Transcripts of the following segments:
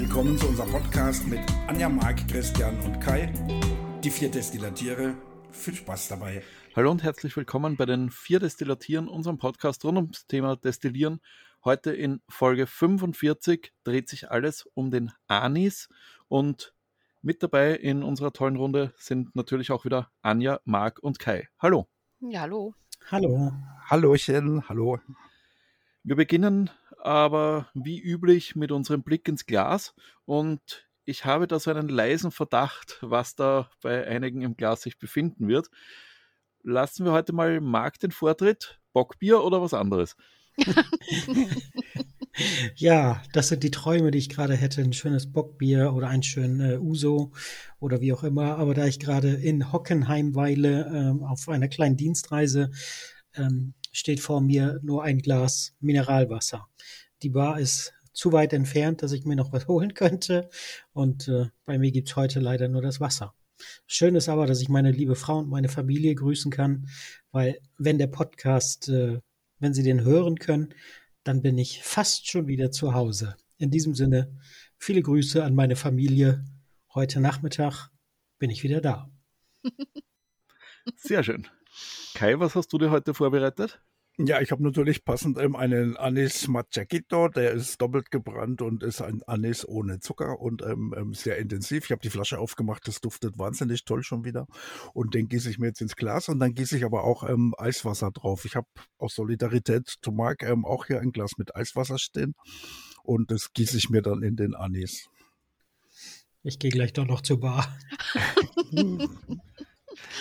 willkommen zu unserem Podcast mit Anja, Marc, Christian und Kai, die vier Destillatiere. Viel Spaß dabei. Hallo und herzlich willkommen bei den vier Destillatieren, unserem Podcast rund ums Thema Destillieren. Heute in Folge 45 dreht sich alles um den Anis und mit dabei in unserer tollen Runde sind natürlich auch wieder Anja, Marc und Kai. Hallo. Ja, hallo. Hallo. Hallöchen, hallo. Wir beginnen aber wie üblich mit unserem Blick ins Glas und ich habe da so einen leisen Verdacht, was da bei einigen im Glas sich befinden wird. Lassen wir heute mal Marc den Vortritt. Bockbier oder was anderes? ja, das sind die Träume, die ich gerade hätte. Ein schönes Bockbier oder ein schönes äh, Uso oder wie auch immer. Aber da ich gerade in Hockenheim weile, äh, auf einer kleinen Dienstreise, ähm, steht vor mir nur ein Glas Mineralwasser. Die Bar ist zu weit entfernt, dass ich mir noch was holen könnte. Und äh, bei mir gibt's heute leider nur das Wasser. Schön ist aber, dass ich meine liebe Frau und meine Familie grüßen kann, weil wenn der Podcast, äh, wenn Sie den hören können, dann bin ich fast schon wieder zu Hause. In diesem Sinne, viele Grüße an meine Familie. Heute Nachmittag bin ich wieder da. Sehr schön. Kai, was hast du dir heute vorbereitet? Ja, ich habe natürlich passend ähm, einen Anis Machacito, der ist doppelt gebrannt und ist ein Anis ohne Zucker und ähm, ähm, sehr intensiv. Ich habe die Flasche aufgemacht, das duftet wahnsinnig toll schon wieder. Und den gieße ich mir jetzt ins Glas und dann gieße ich aber auch ähm, Eiswasser drauf. Ich habe aus Solidarität zu Marc ähm, auch hier ein Glas mit Eiswasser stehen und das gieße ich mir dann in den Anis. Ich gehe gleich doch noch zur Bar.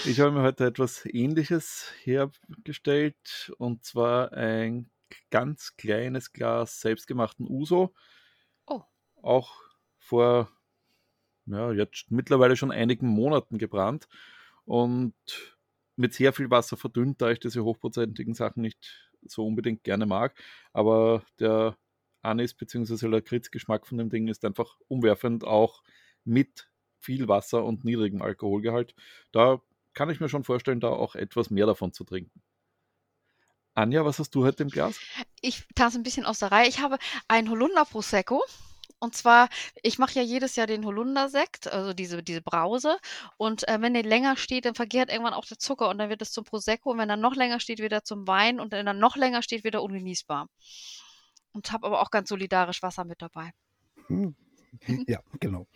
Ich habe mir heute etwas Ähnliches hergestellt und zwar ein ganz kleines Glas selbstgemachten Uso. Oh. Auch vor ja, jetzt mittlerweile schon einigen Monaten gebrannt und mit sehr viel Wasser verdünnt, da ich diese hochprozentigen Sachen nicht so unbedingt gerne mag. Aber der Anis- bzw. Lakritz-Geschmack von dem Ding ist einfach umwerfend, auch mit viel Wasser und niedrigem Alkoholgehalt. Da kann ich mir schon vorstellen, da auch etwas mehr davon zu trinken. Anja, was hast du heute im Glas? Ich tanze ein bisschen aus der Reihe. Ich habe ein Holunder Prosecco. Und zwar, ich mache ja jedes Jahr den Holunder-Sekt, also diese, diese Brause. Und äh, wenn der länger steht, dann vergärt irgendwann auch der Zucker und dann wird es zum Prosecco. Und wenn er noch länger steht, wieder zum Wein und wenn er noch länger steht, wieder ungenießbar. Und habe aber auch ganz solidarisch Wasser mit dabei. Hm. Ja, genau.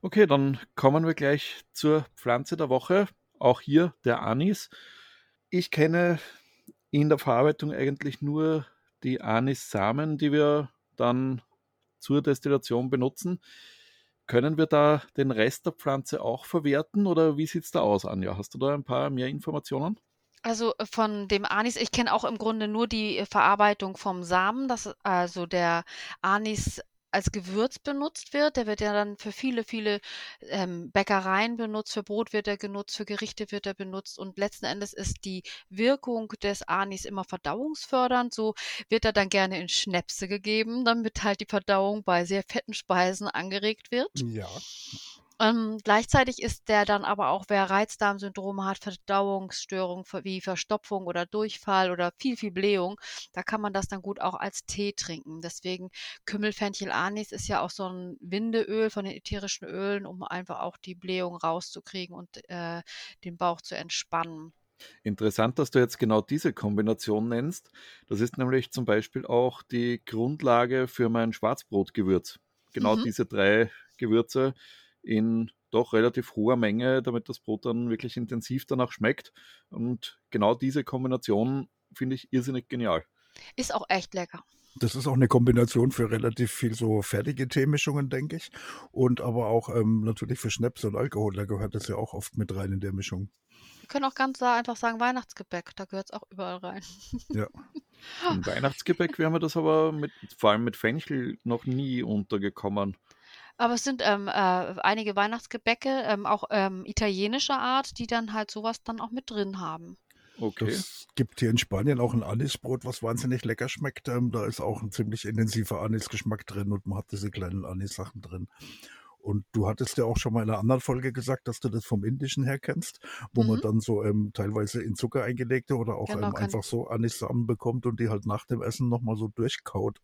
Okay, dann kommen wir gleich zur Pflanze der Woche. Auch hier der Anis. Ich kenne in der Verarbeitung eigentlich nur die Anis-Samen, die wir dann zur Destillation benutzen. Können wir da den Rest der Pflanze auch verwerten oder wie sieht es da aus, Anja? Hast du da ein paar mehr Informationen? Also äh, von dem Anis, ich kenne auch im Grunde nur die Verarbeitung vom Samen, das also der Anis als Gewürz benutzt wird. Der wird ja dann für viele, viele ähm, Bäckereien benutzt, für Brot wird er genutzt, für Gerichte wird er benutzt und letzten Endes ist die Wirkung des Anis immer verdauungsfördernd. So wird er dann gerne in Schnäpse gegeben, damit halt die Verdauung bei sehr fetten Speisen angeregt wird. Ja. Ähm, gleichzeitig ist der dann aber auch, wer Reizdarmsyndrome hat, Verdauungsstörungen wie Verstopfung oder Durchfall oder viel, viel Blähung, da kann man das dann gut auch als Tee trinken. Deswegen Kümmelfenchel Anis ist ja auch so ein Windeöl von den ätherischen Ölen, um einfach auch die Blähung rauszukriegen und äh, den Bauch zu entspannen. Interessant, dass du jetzt genau diese Kombination nennst. Das ist nämlich zum Beispiel auch die Grundlage für mein Schwarzbrotgewürz. Genau mhm. diese drei Gewürze in doch relativ hoher Menge, damit das Brot dann wirklich intensiv danach schmeckt. Und genau diese Kombination finde ich irrsinnig genial. Ist auch echt lecker. Das ist auch eine Kombination für relativ viel so fertige Teemischungen, denke ich. Und aber auch ähm, natürlich für Schnaps und Alkohol, da gehört das ja auch oft mit rein in der Mischung. Wir können auch ganz einfach sagen Weihnachtsgebäck, da gehört es auch überall rein. Ja. Im Weihnachtsgebäck wäre mir das aber mit, vor allem mit Fenchel noch nie untergekommen. Aber es sind ähm, äh, einige Weihnachtsgebäcke, ähm, auch ähm, italienischer Art, die dann halt sowas dann auch mit drin haben. Okay. Es gibt hier in Spanien auch ein Anisbrot, was wahnsinnig lecker schmeckt. Ähm, da ist auch ein ziemlich intensiver Anisgeschmack drin und man hat diese kleinen Anis-Sachen drin. Und du hattest ja auch schon mal in einer anderen Folge gesagt, dass du das vom Indischen her kennst, wo mhm. man dann so ähm, teilweise in Zucker eingelegte oder auch genau, ähm, einfach so Anisamen bekommt und die halt nach dem Essen nochmal so durchkaut.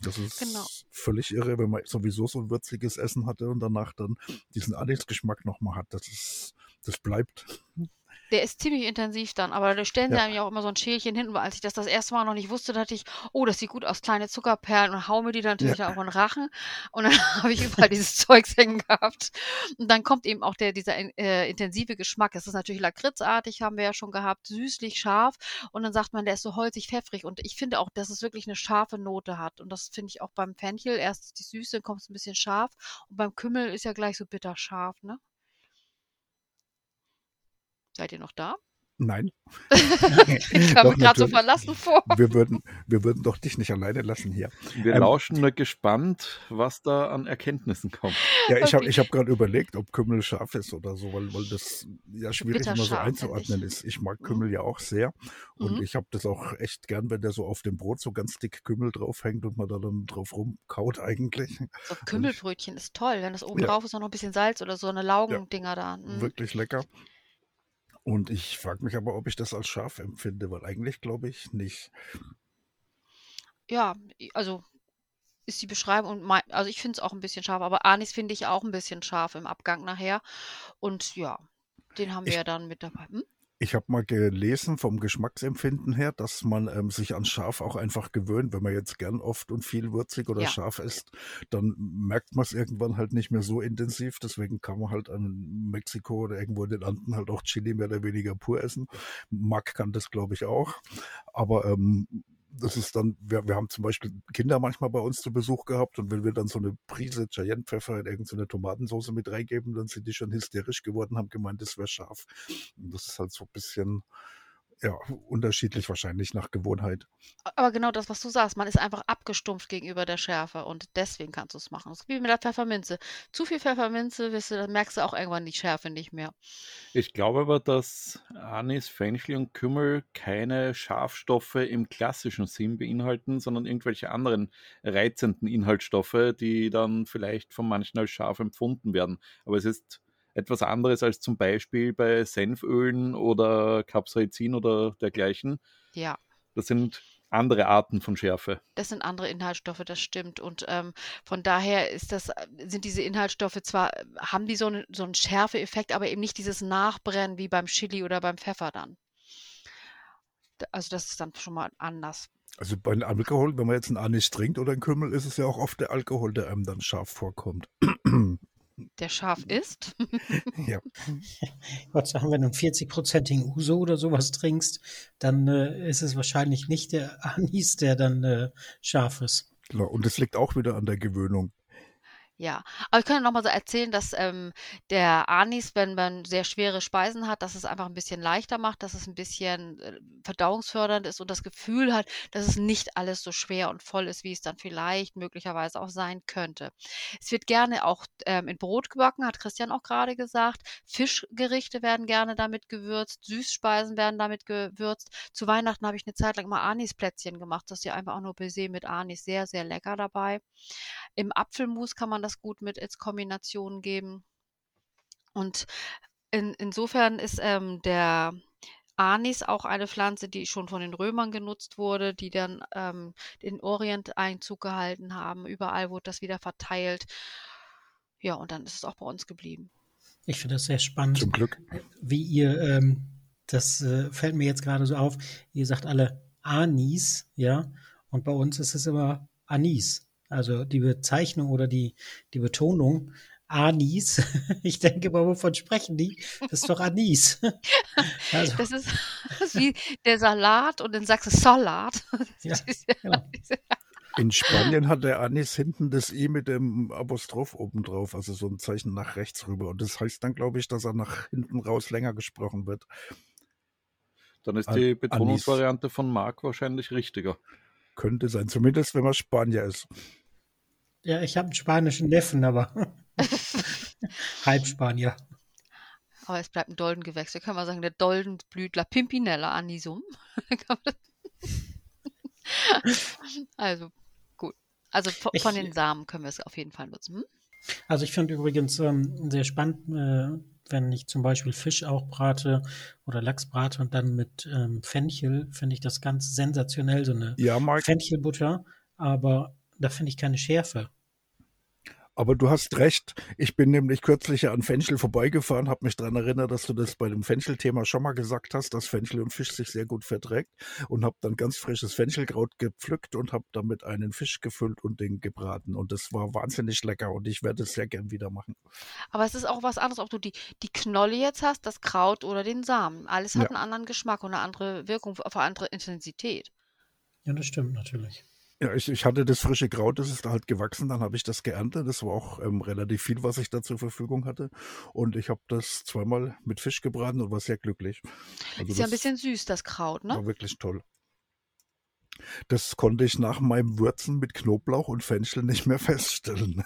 Das ist genau. völlig irre, wenn man sowieso so ein würziges Essen hatte und danach dann diesen Anisgeschmack nochmal hat. Das ist, das bleibt. Der ist ziemlich intensiv dann, aber da stellen sie ja. einem ja auch immer so ein Schälchen hin, weil als ich das das erste Mal noch nicht wusste, dachte ich, oh, das sieht gut aus, kleine Zuckerperlen und hau mir die dann natürlich ja. auch in den Rachen und dann habe ich überall dieses Zeugs hängen gehabt und dann kommt eben auch der, dieser äh, intensive Geschmack. Es ist natürlich lakritzartig, haben wir ja schon gehabt, süßlich, scharf und dann sagt man, der ist so holzig, pfeffrig und ich finde auch, dass es wirklich eine scharfe Note hat und das finde ich auch beim Fenchel, erst die Süße, dann kommt es ein bisschen scharf und beim Kümmel ist ja gleich so bitter scharf, ne? Seid ihr noch da? Nein. ich kam gerade so verlassen vor. Wir würden, wir würden doch dich nicht alleine lassen hier. Wir ähm, lauschen nur gespannt, was da an Erkenntnissen kommt. Ja, ich okay. habe ich hab gerade überlegt, ob Kümmel scharf ist oder so, weil, weil das ja schwierig immer so einzuordnen ist. Ich mag mhm. Kümmel mhm. ja auch sehr und mhm. ich habe das auch echt gern, wenn der so auf dem Brot so ganz dick Kümmel draufhängt und man da dann drauf rumkaut eigentlich. So Kümmelbrötchen ist toll, wenn das oben ja. drauf ist, noch ein bisschen Salz oder so eine Laugendinger ja, da. Mhm. Wirklich lecker. Und ich frage mich aber, ob ich das als scharf empfinde, weil eigentlich glaube ich nicht. Ja, also ist die Beschreibung und mein, also ich finde es auch ein bisschen scharf, aber Anis finde ich auch ein bisschen scharf im Abgang nachher. Und ja, den haben wir ja dann mit dabei. Hm? Ich habe mal gelesen vom Geschmacksempfinden her, dass man ähm, sich an scharf auch einfach gewöhnt. Wenn man jetzt gern oft und viel würzig oder ja. scharf isst, dann merkt man es irgendwann halt nicht mehr so intensiv. Deswegen kann man halt an Mexiko oder irgendwo in den Anden halt auch Chili mehr oder weniger pur essen. Mack kann das, glaube ich, auch. Aber ähm, das ist dann, wir, wir haben zum Beispiel Kinder manchmal bei uns zu Besuch gehabt und wenn wir dann so eine Prise Cayennepfeffer in irgendeine Tomatensauce mit reingeben, dann sind die schon hysterisch geworden, haben gemeint, das wäre scharf. Und das ist halt so ein bisschen, ja, unterschiedlich wahrscheinlich nach Gewohnheit. Aber genau das, was du sagst, man ist einfach abgestumpft gegenüber der Schärfe und deswegen kannst du es machen. Das ist wie mit der Pfefferminze. Zu viel Pfefferminze, weißt du, dann merkst du auch irgendwann die Schärfe nicht mehr. Ich glaube aber, dass Anis, Fenchel und Kümmel keine Schafstoffe im klassischen Sinn beinhalten, sondern irgendwelche anderen reizenden Inhaltsstoffe, die dann vielleicht von manchen als scharf empfunden werden. Aber es ist etwas anderes als zum Beispiel bei Senfölen oder Capsaicin oder dergleichen. Ja. Das sind andere Arten von Schärfe. Das sind andere Inhaltsstoffe, das stimmt. Und ähm, von daher ist das, sind diese Inhaltsstoffe zwar, haben die so, eine, so einen Schärfeeffekt, aber eben nicht dieses Nachbrennen wie beim Chili oder beim Pfeffer dann. Also das ist dann schon mal anders. Also bei Alkohol, wenn man jetzt einen Anis trinkt oder einen Kümmel, ist es ja auch oft der Alkohol, der einem dann scharf vorkommt der scharf ist. ja. Gott sagen, wenn du einen 40-prozentigen Uso oder sowas trinkst, dann äh, ist es wahrscheinlich nicht der Anis, der dann äh, scharf ist. Genau, und es liegt auch wieder an der Gewöhnung. Ja, aber ich kann ja noch mal so erzählen, dass ähm, der Anis, wenn man sehr schwere Speisen hat, dass es einfach ein bisschen leichter macht, dass es ein bisschen äh, verdauungsfördernd ist und das Gefühl hat, dass es nicht alles so schwer und voll ist, wie es dann vielleicht möglicherweise auch sein könnte. Es wird gerne auch ähm, in Brot gebacken, hat Christian auch gerade gesagt. Fischgerichte werden gerne damit gewürzt, Süßspeisen werden damit gewürzt. Zu Weihnachten habe ich eine Zeit lang mal Anisplätzchen gemacht, das ist ja einfach auch nur Baiser mit Anis, sehr, sehr lecker dabei. Im Apfelmus kann man das gut mit als Kombination geben. Und in, insofern ist ähm, der Anis auch eine Pflanze, die schon von den Römern genutzt wurde, die dann ähm, den Orient Einzug gehalten haben. Überall wurde das wieder verteilt. Ja, und dann ist es auch bei uns geblieben. Ich finde das sehr spannend. Zum Glück. Wie ihr, ähm, das äh, fällt mir jetzt gerade so auf, ihr sagt alle Anis, ja, und bei uns ist es immer Anis. Also die Bezeichnung oder die, die Betonung Anis. Ich denke mal, wovon sprechen die? Das ist doch Anis. Also. Das, ist, das ist wie der Salat und in Sachsen Salat. Ja, genau. In Spanien hat der Anis hinten das I mit dem Apostroph oben drauf, also so ein Zeichen nach rechts rüber. Und das heißt dann, glaube ich, dass er nach hinten raus länger gesprochen wird. Dann ist die Betonungsvariante von Mark wahrscheinlich richtiger. Könnte sein, zumindest wenn man Spanier ist. Ja, ich habe einen spanischen Neffen, aber halb Spanier. Aber es bleibt ein Doldengewächs. Da kann man sagen, der Doldenblütler Pimpinella anisum. also, gut. Also von, ich, den Samen können wir es auf jeden Fall nutzen. Hm? Also ich finde übrigens ähm, sehr spannend, äh, wenn ich zum Beispiel Fisch auch brate oder Lachs brate und dann mit ähm, Fenchel, finde ich das ganz sensationell, so eine ja, Fenchelbutter, aber da finde ich keine Schärfe. Aber du hast recht. Ich bin nämlich kürzlich an Fenchel vorbeigefahren, habe mich daran erinnert, dass du das bei dem Fenchel-Thema schon mal gesagt hast, dass Fenchel und Fisch sich sehr gut verträgt und habe dann ganz frisches Fenchelkraut gepflückt und habe damit einen Fisch gefüllt und den gebraten. Und das war wahnsinnig lecker und ich werde es sehr gern wieder machen. Aber es ist auch was anderes, ob du die, die Knolle jetzt hast, das Kraut oder den Samen. Alles hat ja. einen anderen Geschmack und eine andere Wirkung, auf eine andere Intensität. Ja, das stimmt natürlich. Ja, ich, ich hatte das frische Kraut, das ist halt gewachsen, dann habe ich das geerntet. Das war auch ähm, relativ viel, was ich da zur Verfügung hatte. Und ich habe das zweimal mit Fisch gebraten und war sehr glücklich. Also ist ja ein bisschen süß, das Kraut, ne? War wirklich toll. Das konnte ich nach meinem Würzen mit Knoblauch und Fenchel nicht mehr feststellen.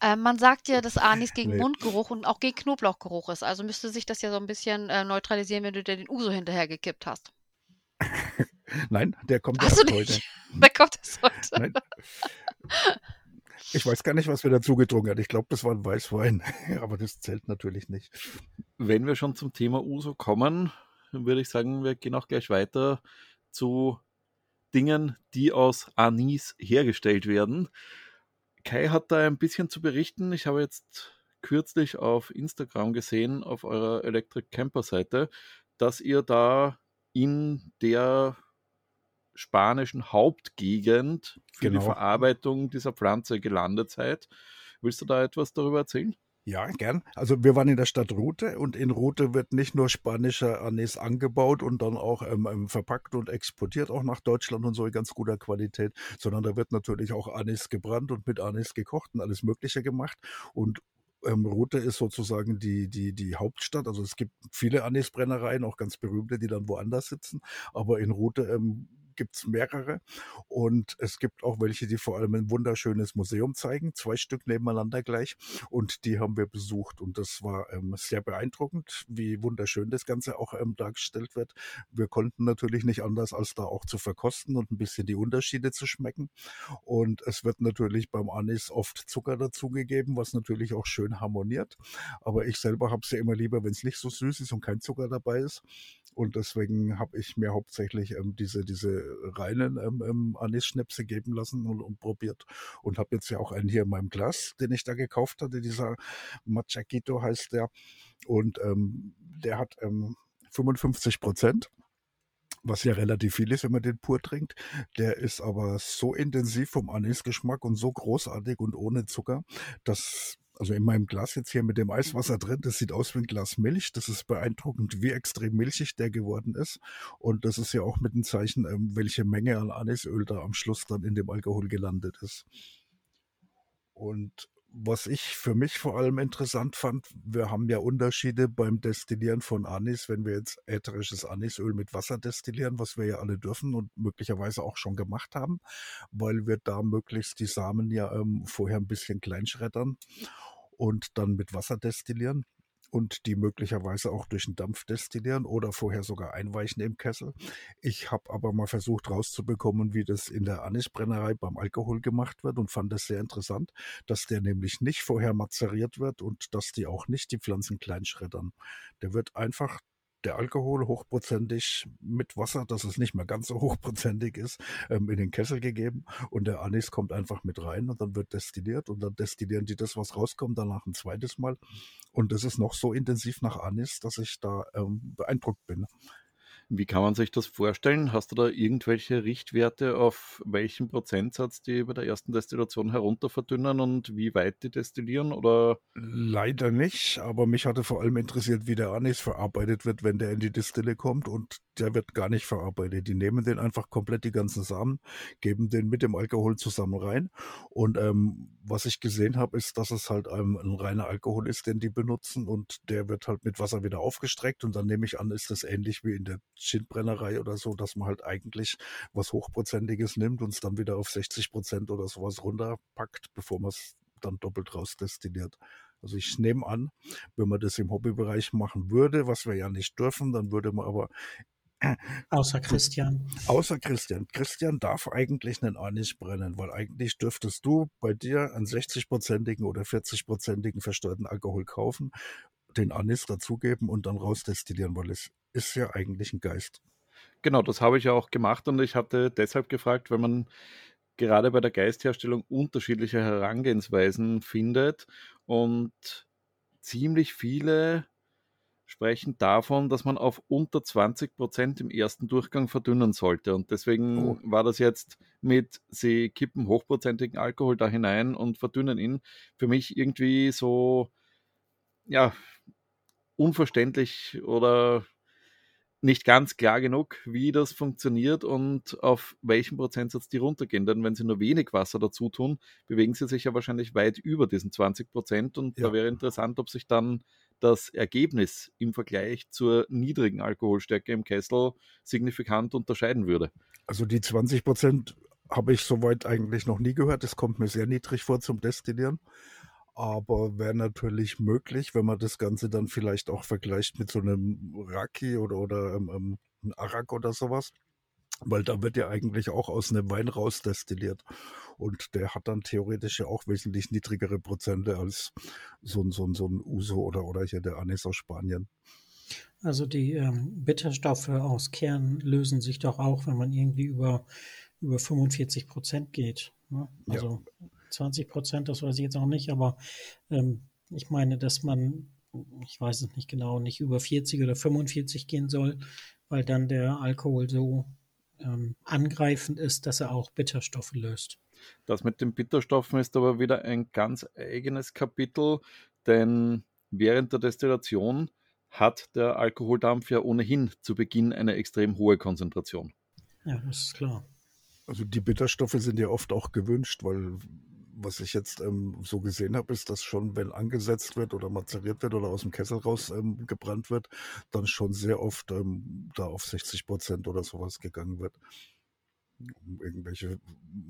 äh, man sagt ja, dass Anis gegen nee. Mundgeruch und auch gegen Knoblauchgeruch ist. Also müsste sich das ja so ein bisschen äh, neutralisieren, wenn du dir den Uso hinterhergekippt hast. Nein, der kommt Hast erst heute. Der kommt erst heute. Nein. Ich weiß gar nicht, was wir dazu getrunken haben. Ich glaube, das war ein Weißwein, aber das zählt natürlich nicht. Wenn wir schon zum Thema Uso kommen, würde ich sagen, wir gehen auch gleich weiter zu Dingen, die aus Anis hergestellt werden. Kai hat da ein bisschen zu berichten. Ich habe jetzt kürzlich auf Instagram gesehen, auf eurer Electric Camper Seite, dass ihr da in der spanischen Hauptgegend für genau. die Verarbeitung dieser Pflanze gelandet seid. Willst du da etwas darüber erzählen? Ja, gern. Also wir waren in der Stadt Rute und in Rute wird nicht nur spanischer Anis angebaut und dann auch ähm, ähm, verpackt und exportiert auch nach Deutschland und so in ganz guter Qualität, sondern da wird natürlich auch Anis gebrannt und mit Anis gekocht und alles Mögliche gemacht. Und ähm, Rute ist sozusagen die, die, die Hauptstadt. Also es gibt viele Anisbrennereien, auch ganz berühmte, die dann woanders sitzen. Aber in Rute ähm, gibt es mehrere. Und es gibt auch welche, die vor allem ein wunderschönes Museum zeigen, zwei Stück nebeneinander gleich. Und die haben wir besucht. Und das war ähm, sehr beeindruckend, wie wunderschön das Ganze auch ähm, dargestellt wird. Wir konnten natürlich nicht anders, als da auch zu verkosten und ein bisschen die Unterschiede zu schmecken. Und es wird natürlich beim Anis oft Zucker dazugegeben, was natürlich auch schön harmoniert. Aber ich selber habe es ja immer lieber, wenn es nicht so süß ist und kein Zucker dabei ist. Und deswegen habe ich mir hauptsächlich ähm, diese, diese reinen ähm, ähm, Anis-Schnäpse geben lassen und, und probiert. Und habe jetzt ja auch einen hier in meinem Glas, den ich da gekauft hatte. Dieser Machaquito heißt der. Und ähm, der hat ähm, 55 Prozent was ja relativ viel ist, wenn man den pur trinkt. Der ist aber so intensiv vom Anisgeschmack und so großartig und ohne Zucker, dass also in meinem Glas jetzt hier mit dem Eiswasser drin, das sieht aus wie ein Glas Milch. Das ist beeindruckend, wie extrem milchig der geworden ist. Und das ist ja auch mit ein Zeichen, ähm, welche Menge an Anisöl da am Schluss dann in dem Alkohol gelandet ist. Und was ich für mich vor allem interessant fand, wir haben ja Unterschiede beim Destillieren von Anis, wenn wir jetzt ätherisches Anisöl mit Wasser destillieren, was wir ja alle dürfen und möglicherweise auch schon gemacht haben, weil wir da möglichst die Samen ja ähm, vorher ein bisschen kleinschreddern und dann mit Wasser destillieren und die möglicherweise auch durch den Dampf destillieren oder vorher sogar einweichen im Kessel. Ich habe aber mal versucht rauszubekommen, wie das in der Anisbrennerei beim Alkohol gemacht wird und fand es sehr interessant, dass der nämlich nicht vorher mazeriert wird und dass die auch nicht die Pflanzen klein schreddern. Der wird einfach der Alkohol hochprozentig mit Wasser, dass es nicht mehr ganz so hochprozentig ist, ähm, in den Kessel gegeben und der Anis kommt einfach mit rein und dann wird destilliert und dann destillieren die das, was rauskommt, danach ein zweites Mal und das ist noch so intensiv nach Anis, dass ich da ähm, beeindruckt bin. Wie kann man sich das vorstellen? Hast du da irgendwelche Richtwerte, auf welchen Prozentsatz die bei der ersten Destillation herunter verdünnen und wie weit die destillieren? Oder? Leider nicht, aber mich hatte vor allem interessiert, wie der Anis verarbeitet wird, wenn der in die Destille kommt und der wird gar nicht verarbeitet. Die nehmen den einfach komplett die ganzen Samen, geben den mit dem Alkohol zusammen rein und ähm, was ich gesehen habe, ist, dass es halt ähm, ein reiner Alkohol ist, den die benutzen und der wird halt mit Wasser wieder aufgestreckt und dann nehme ich an, ist das ähnlich wie in der Gin-Brennerei oder so, dass man halt eigentlich was Hochprozentiges nimmt und es dann wieder auf 60 Prozent oder sowas runterpackt, bevor man es dann doppelt rausdestilliert. Also ich nehme an, wenn man das im Hobbybereich machen würde, was wir ja nicht dürfen, dann würde man aber Außer Christian. Außer Christian. Christian darf eigentlich einen Anis brennen, weil eigentlich dürftest du bei dir einen 60-prozentigen oder 40-prozentigen versteuerten Alkohol kaufen, den Anis dazugeben und dann rausdestillieren, weil es ist ja eigentlich ein Geist. Genau, das habe ich ja auch gemacht und ich hatte deshalb gefragt, weil man gerade bei der Geistherstellung unterschiedliche Herangehensweisen findet und ziemlich viele sprechen davon, dass man auf unter 20 Prozent im ersten Durchgang verdünnen sollte. Und deswegen oh. war das jetzt mit, sie kippen hochprozentigen Alkohol da hinein und verdünnen ihn, für mich irgendwie so, ja, unverständlich oder nicht ganz klar genug, wie das funktioniert und auf welchen Prozentsatz die runtergehen. Denn wenn sie nur wenig Wasser dazu tun, bewegen sie sich ja wahrscheinlich weit über diesen 20 Prozent. Und ja. da wäre interessant, ob sich dann das Ergebnis im Vergleich zur niedrigen Alkoholstärke im Kessel signifikant unterscheiden würde. Also die 20 Prozent habe ich soweit eigentlich noch nie gehört. Das kommt mir sehr niedrig vor zum Destillieren aber wäre natürlich möglich, wenn man das Ganze dann vielleicht auch vergleicht mit so einem Raki oder, oder ähm, ähm Arak oder sowas. Weil da wird ja eigentlich auch aus einem Wein raus destilliert. Und der hat dann theoretisch ja auch wesentlich niedrigere Prozente als so ein, so ein, so ein Uso oder, oder hier der Anis aus Spanien. Also die ähm, Bitterstoffe aus Kern lösen sich doch auch, wenn man irgendwie über, über 45 Prozent geht. Ne? Also ja. 20 Prozent, das weiß ich jetzt auch nicht, aber ähm, ich meine, dass man, ich weiß es nicht genau, nicht über 40 oder 45 gehen soll, weil dann der Alkohol so ähm, angreifend ist, dass er auch Bitterstoffe löst. Das mit den Bitterstoffen ist aber wieder ein ganz eigenes Kapitel, denn während der Destillation hat der Alkoholdampf ja ohnehin zu Beginn eine extrem hohe Konzentration. Ja, das ist klar. Also die Bitterstoffe sind ja oft auch gewünscht, weil was ich jetzt ähm, so gesehen habe, ist, dass schon, wenn angesetzt wird oder mazeriert wird oder aus dem Kessel raus ähm, wird, dann schon sehr oft ähm, da auf 60 Prozent oder sowas gegangen wird. Um irgendwelche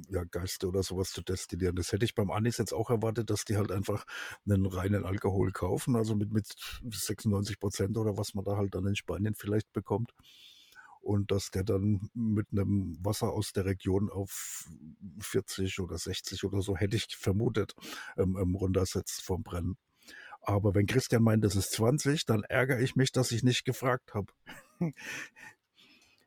ja, Geister oder sowas zu destillieren. Das hätte ich beim Anis jetzt auch erwartet, dass die halt einfach einen reinen Alkohol kaufen, also mit, mit 96 Prozent oder was man da halt dann in Spanien vielleicht bekommt und dass der dann mit einem Wasser aus der Region auf 40 oder 60 oder so, hätte ich vermutet, ähm, ähm, runtersetzt vom Brennen. Aber wenn Christian meint, das ist 20, dann ärgere ich mich, dass ich nicht gefragt habe.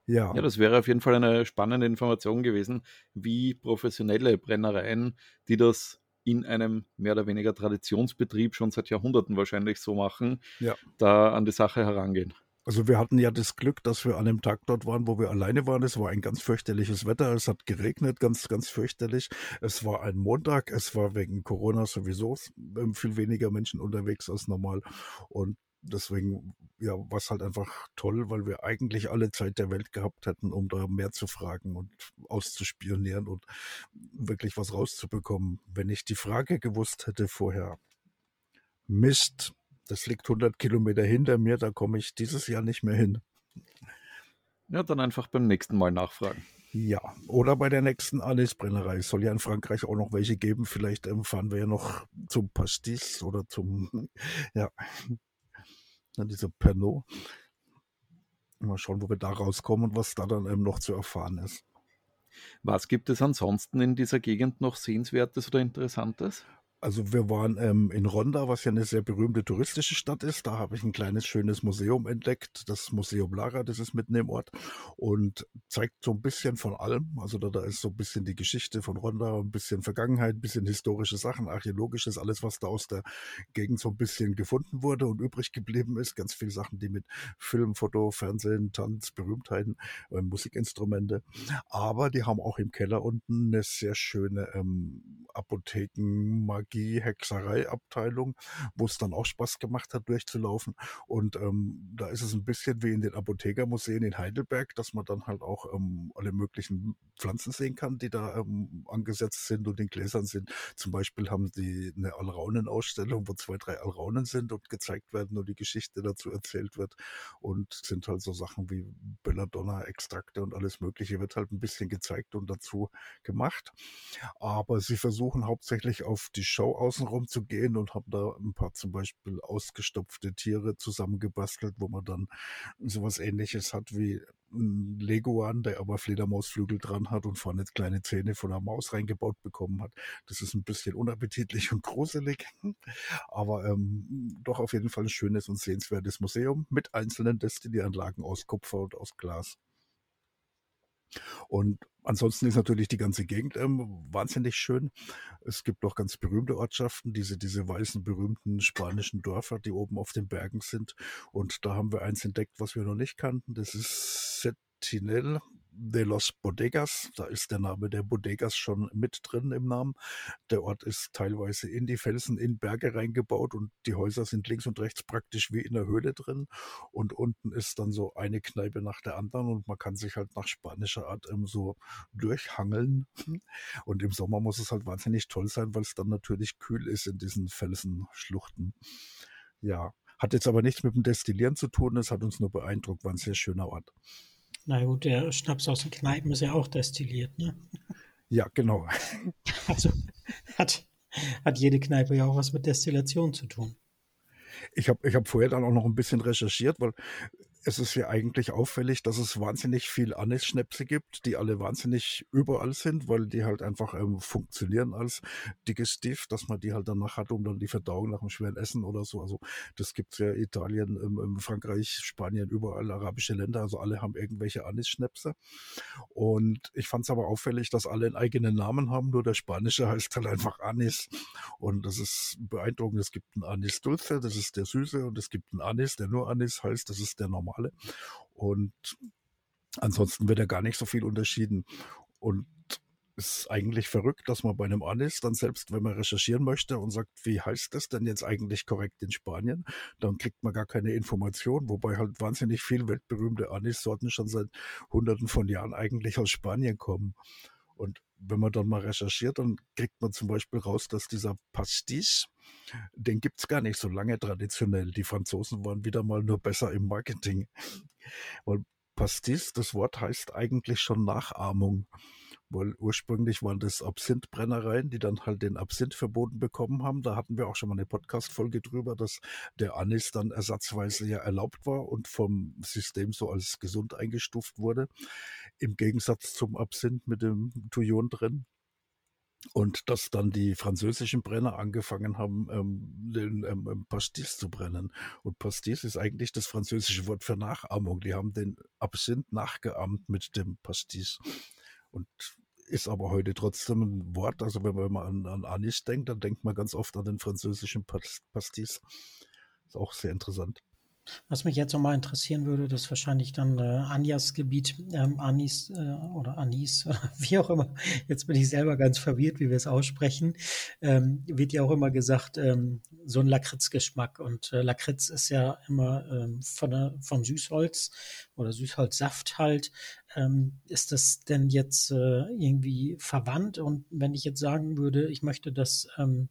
ja. Ja, das wäre auf jeden Fall eine spannende Information gewesen, wie professionelle Brennereien, die das in einem mehr oder weniger Traditionsbetrieb schon seit Jahrhunderten wahrscheinlich so machen, ja. da an die Sache herangehen. Also wir hatten ja das Glück, dass wir an einem Tag dort waren, wo wir alleine waren. Es war ein ganz fürchterliches Wetter. Es hat geregnet, ganz, ganz fürchterlich. Es war ein Montag. Es war wegen Corona sowieso ähm, viel weniger Menschen unterwegs als normal. Und deswegen, ja, war es halt einfach toll, weil wir eigentlich alle Zeit der Welt gehabt hätten, um da mehr zu fragen und auszuspionieren und wirklich was rauszubekommen. Wenn ich die Frage gewusst hätte vorher, Mist, das liegt 100 Kilometer hinter mir, da komme ich dieses Jahr nicht mehr hin. Ja, dann einfach beim nächsten Mal nachfragen. Ja, oder bei der nächsten Anisbrennerei. Es soll ja in Frankreich auch noch welche geben. Vielleicht ähm, fahren wir ja noch zum Pastis oder zum, ja, diese Pernod. Mal schauen, wo wir da rauskommen und was da dann ähm, noch zu erfahren ist. Was gibt es ansonsten in dieser Gegend noch Sehenswertes oder Interessantes? Also wir waren ähm, in Ronda, was ja eine sehr berühmte touristische Stadt ist. Da habe ich ein kleines schönes Museum entdeckt, das Museum Lara, das ist mitten im Ort und zeigt so ein bisschen von allem. Also da, da ist so ein bisschen die Geschichte von Ronda, ein bisschen Vergangenheit, ein bisschen historische Sachen, archäologisches, alles was da aus der Gegend so ein bisschen gefunden wurde und übrig geblieben ist. Ganz viele Sachen, die mit Film, Foto, Fernsehen, Tanz, Berühmtheiten, äh, Musikinstrumente. Aber die haben auch im Keller unten eine sehr schöne ähm, Apotheken, Magie, Hexerei-Abteilung, wo es dann auch Spaß gemacht hat, durchzulaufen. Und ähm, da ist es ein bisschen wie in den Apothekermuseen in Heidelberg, dass man dann halt auch ähm, alle möglichen Pflanzen sehen kann, die da ähm, angesetzt sind und in Gläsern sind. Zum Beispiel haben sie eine Alraunen-Ausstellung, wo zwei, drei Alraunen sind und gezeigt werden und die Geschichte dazu erzählt wird. Und sind halt so Sachen wie Belladonna-Extrakte und alles Mögliche wird halt ein bisschen gezeigt und dazu gemacht. Aber sie versuchen hauptsächlich auf die Show außenrum zu gehen und haben da ein paar zum Beispiel ausgestopfte Tiere zusammengebastelt, wo man dann sowas ähnliches hat wie ein Leguan, der aber Fledermausflügel dran hat und vorne kleine Zähne von einer Maus reingebaut bekommen hat. Das ist ein bisschen unappetitlich und gruselig, aber ähm, doch auf jeden Fall ein schönes und sehenswertes Museum mit einzelnen Destilieranlagen aus Kupfer und aus Glas. Und ansonsten ist natürlich die ganze Gegend ähm, wahnsinnig schön. Es gibt auch ganz berühmte Ortschaften, diese, diese weißen, berühmten spanischen Dörfer, die oben auf den Bergen sind. Und da haben wir eins entdeckt, was wir noch nicht kannten. Das ist Sentinel de los Bodegas. Da ist der Name der Bodegas schon mit drin im Namen. Der Ort ist teilweise in die Felsen, in Berge reingebaut und die Häuser sind links und rechts praktisch wie in der Höhle drin. Und unten ist dann so eine Kneipe nach der anderen und man kann sich halt nach spanischer Art ähm, so durchhangeln. Und im Sommer muss es halt wahnsinnig toll sein, weil es dann natürlich kühl ist in diesen Felsenschluchten. Ja, hat jetzt aber nichts mit dem Destillieren zu tun, es hat uns nur beeindruckt, war ein sehr schöner Ort. Na gut, der Schnaps aus den Kneipen ist ja auch destilliert, ne? Ja, genau. Also hat, hat jede Kneipe ja auch was mit Destillation zu tun. Ich habe ich hab vorher dann auch noch ein bisschen recherchiert, weil es ist ja eigentlich auffällig, dass es wahnsinnig viel Anis-Schnäpse gibt, die alle wahnsinnig überall sind, weil die halt einfach ähm, funktionieren als Digestiv, dass man die halt danach hat, um dann die Verdauung nach dem schweren Essen oder so. Also das gibt's ja Italien, ähm, Frankreich, Spanien, überall arabische Länder, also alle haben irgendwelche Anis-Schnäpse. Und ich fand es aber auffällig, dass alle einen eigenen Namen haben, nur der spanische heißt halt einfach Anis. Und das ist beeindruckend. Es gibt einen Anis Dulce, das ist der Süße, und es gibt einen Anis, der nur Anis heißt, das ist der normale normale. Und ansonsten wird ja gar nicht so viel unterschieden. Und es ist eigentlich verrückt, dass man bei einem Anis dann selbst, wenn man recherchieren möchte und sagt, wie heißt das denn jetzt eigentlich korrekt in Spanien, dann kriegt man gar keine Information, wobei halt wahnsinnig viel weltberühmte Anis-Sorten schon seit hunderten von Jahren eigentlich aus Spanien kommen. Und wenn man dann mal recherchiert, dann kriegt man zum Beispiel raus, dass dieser Pastis, den gibt es gar nicht so lange traditionell. Die Franzosen waren wieder mal nur besser im Marketing. Weil Pastis, das Wort heißt eigentlich schon Nachahmung weil ursprünglich waren das Absinthbrennereien, die dann halt den Absinth verboten bekommen haben. Da hatten wir auch schon mal eine Podcast-Folge drüber, dass der Anis dann ersatzweise ja erlaubt war und vom System so als gesund eingestuft wurde. Im Gegensatz zum Absinth mit dem Touillon drin. Und dass dann die französischen Brenner angefangen haben, ähm, den ähm, ähm, Pastis zu brennen. Und Pastis ist eigentlich das französische Wort für Nachahmung. Die haben den Absinth nachgeahmt mit dem Pastis. Und ist aber heute trotzdem ein Wort. Also wenn man an, an Anis denkt, dann denkt man ganz oft an den französischen Pastis. Ist auch sehr interessant. Was mich jetzt nochmal interessieren würde, das ist wahrscheinlich dann äh, Anjas Gebiet, ähm, Anis äh, oder Anis, wie auch immer. Jetzt bin ich selber ganz verwirrt, wie wir es aussprechen. Ähm, wird ja auch immer gesagt, ähm, so ein Lakritzgeschmack. Und äh, Lakritz ist ja immer ähm, von der, vom Süßholz oder Süßholzsaft halt. Ähm, ist das denn jetzt äh, irgendwie verwandt? Und wenn ich jetzt sagen würde, ich möchte das ähm,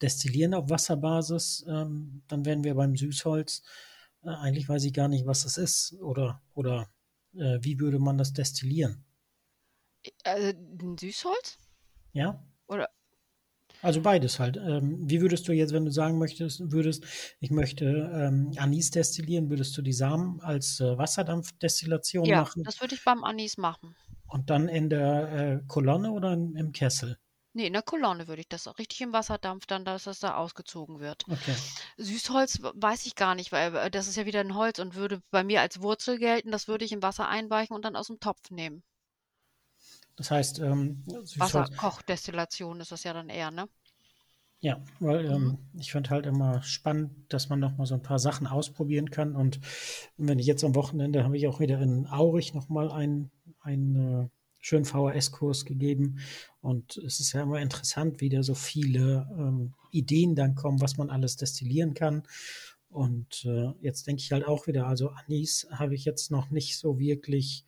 destillieren auf Wasserbasis, ähm, dann wären wir beim Süßholz. Äh, eigentlich weiß ich gar nicht, was das ist oder, oder äh, wie würde man das destillieren? Also ein Süßholz? Ja. Oder? Also beides halt. Ähm, wie würdest du jetzt, wenn du sagen möchtest, würdest, ich möchte ähm, Anis destillieren, würdest du die Samen als äh, Wasserdampfdestillation ja, machen? Ja, das würde ich beim Anis machen. Und dann in der äh, Kolonne oder in, im Kessel? Nee, in der Kolonne würde ich das richtig im Wasserdampf dann, dass das da ausgezogen wird. Okay. Süßholz weiß ich gar nicht, weil äh, das ist ja wieder ein Holz und würde bei mir als Wurzel gelten. Das würde ich im Wasser einweichen und dann aus dem Topf nehmen. Das heißt, ähm, Wasserkochdestillation ist das ja dann eher, ne? Ja, weil ähm, mhm. ich finde halt immer spannend, dass man noch mal so ein paar Sachen ausprobieren kann. Und wenn ich jetzt am Wochenende habe ich auch wieder in Aurich noch mal ein, ein äh, schönen VHS-Kurs gegeben. Und es ist ja immer interessant, wie da so viele ähm, Ideen dann kommen, was man alles destillieren kann. Und äh, jetzt denke ich halt auch wieder, also Anis habe ich jetzt noch nicht so wirklich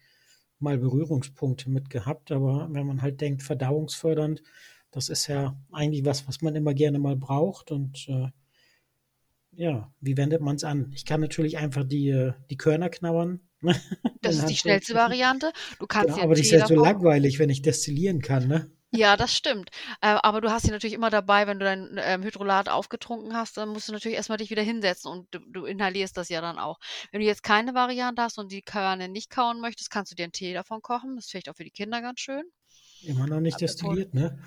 mal Berührungspunkte mit gehabt, aber wenn man halt denkt, verdauungsfördernd, das ist ja eigentlich was, was man immer gerne mal braucht und äh, ja, wie wendet man es an? Ich kann natürlich einfach die, äh, die Körner knabbern das ist die schnellste Variante. Du kannst genau, aber die ist ja so langweilig, wenn ich destillieren kann, ne? Ja, das stimmt. Äh, aber du hast sie natürlich immer dabei, wenn du dein ähm, Hydrolat aufgetrunken hast, dann musst du natürlich erstmal dich wieder hinsetzen und du, du inhalierst das ja dann auch. Wenn du jetzt keine Variante hast und die Körner nicht kauen möchtest, kannst du dir einen Tee davon kochen. Das ist vielleicht auch für die Kinder ganz schön. Immer noch nicht destilliert, ne?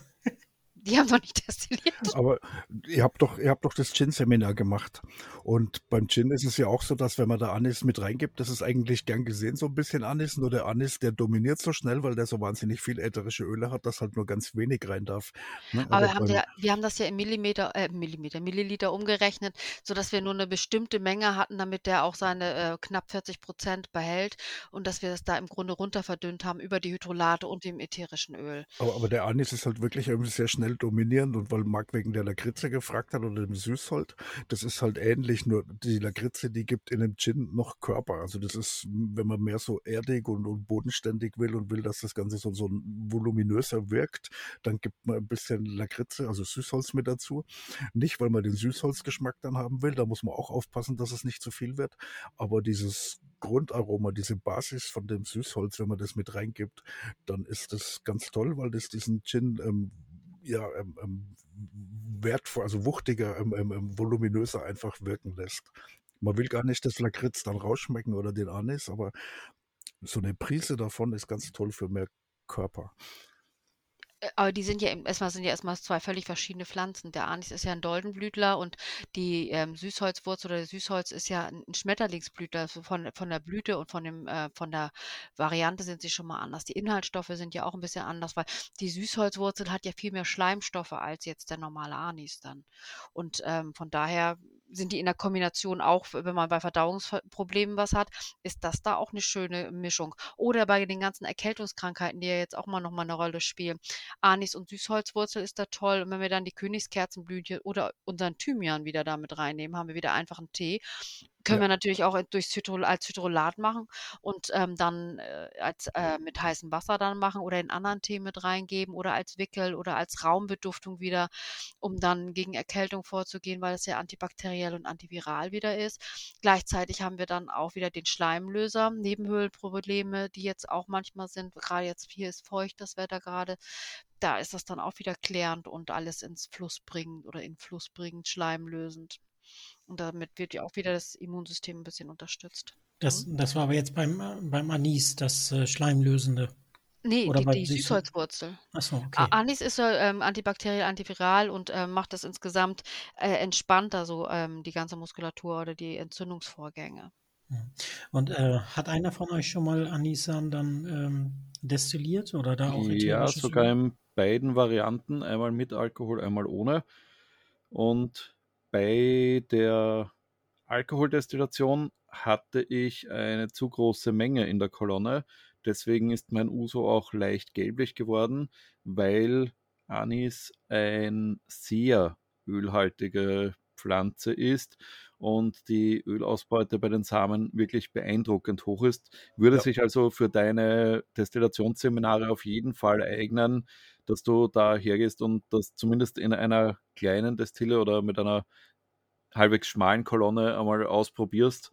Die haben noch nicht destilliert. Aber ihr habt doch, ihr habt doch das Gin-Seminar gemacht. Und beim Gin ist es ja auch so, dass wenn man da Anis mit reingibt, das ist eigentlich gern gesehen, so ein bisschen Anis. Nur der Anis, der dominiert so schnell, weil der so wahnsinnig viel ätherische Öle hat, dass halt nur ganz wenig rein darf. Ne? Aber, Aber wir, haben ja, wir haben das ja in Millimeter, äh, Millimeter, Milliliter umgerechnet, sodass wir nur eine bestimmte Menge hatten, damit der auch seine äh, knapp 40 Prozent behält und dass wir das da im Grunde runter verdünnt haben über die Hydrolate und dem ätherischen Öl. Aber, aber der Anis ist halt wirklich sehr schnell schnell dominierend und weil Marc wegen der Lakritze gefragt hat oder dem Süßholz, das ist halt ähnlich, nur die Lakritze, die gibt in dem Gin noch Körper. Also das ist, wenn man mehr so erdig und, und bodenständig will und will, dass das Ganze so, so voluminöser wirkt, dann gibt man ein bisschen Lakritze, also Süßholz mit dazu. Nicht, weil man den Süßholzgeschmack dann haben will, da muss man auch aufpassen, dass es nicht zu viel wird, aber dieses Grundaroma, diese Basis von dem Süßholz, wenn man das mit reingibt, dann ist das ganz toll, weil das diesen Gin ähm, ja, ähm, ähm, wertvoll, also wuchtiger, ähm, ähm, ähm, voluminöser einfach wirken lässt. Man will gar nicht das Lakritz dann rausschmecken oder den Anis, aber so eine Prise davon ist ganz toll für mehr Körper. Äh, aber die sind ja erstmal sind ja erstmal zwei völlig verschiedene Pflanzen. Der Anis ist ja ein Doldenblütler und die ähm, Süßholzwurzel oder der Süßholz ist ja ein Schmetterlingsblütler. Also von, von der Blüte und von, dem, äh, von der Variante sind sie schon mal anders. Die Inhaltsstoffe sind ja auch ein bisschen anders, weil die Süßholzwurzel hat ja viel mehr Schleimstoffe als jetzt der normale Anis dann. Und ähm, von daher sind die in der Kombination auch, wenn man bei Verdauungsproblemen was hat, ist das da auch eine schöne Mischung. Oder bei den ganzen Erkältungskrankheiten, die ja jetzt auch mal nochmal eine Rolle spielen. Anis und Süßholzwurzel ist da toll. Und wenn wir dann die Königskerzenblüte oder unseren Thymian wieder damit reinnehmen, haben wir wieder einfach einen Tee. Können ja. wir natürlich auch durchs Hydrol als Hydrolat machen und ähm, dann äh, als, äh, mit heißem Wasser dann machen oder in anderen Tee mit reingeben oder als Wickel oder als Raumbeduftung wieder, um dann gegen Erkältung vorzugehen, weil es ja antibakteriell und antiviral wieder ist. Gleichzeitig haben wir dann auch wieder den Schleimlöser, Nebenhöhlenprobleme, die jetzt auch manchmal sind. Gerade jetzt hier ist feucht das Wetter gerade. Da ist das dann auch wieder klärend und alles ins Fluss bringend oder in Fluss bringend, schleimlösend. Und damit wird ja auch wieder das Immunsystem ein bisschen unterstützt. Das, mhm. das war aber jetzt beim, beim Anis, das äh, Schleimlösende. Nee, Oder die, die Süßholzwurzel. Achso, okay. Anis ist ähm, antibakteriell, antiviral und ähm, macht das insgesamt äh, entspannter, so ähm, die ganze Muskulatur oder die Entzündungsvorgänge. Und äh, hat einer von euch schon mal Anisan dann ähm, destilliert oder da auch Ja, sogar in beiden Varianten, einmal mit Alkohol, einmal ohne. Und bei der Alkoholdestillation hatte ich eine zu große Menge in der Kolonne. Deswegen ist mein Uso auch leicht gelblich geworden, weil Anis ein sehr ölhaltige Pflanze ist und die Ölausbeute bei den Samen wirklich beeindruckend hoch ist. Würde ja. sich also für deine Destillationsseminare auf jeden Fall eignen, dass du da hergehst und das zumindest in einer kleinen Destille oder mit einer halbwegs schmalen Kolonne einmal ausprobierst.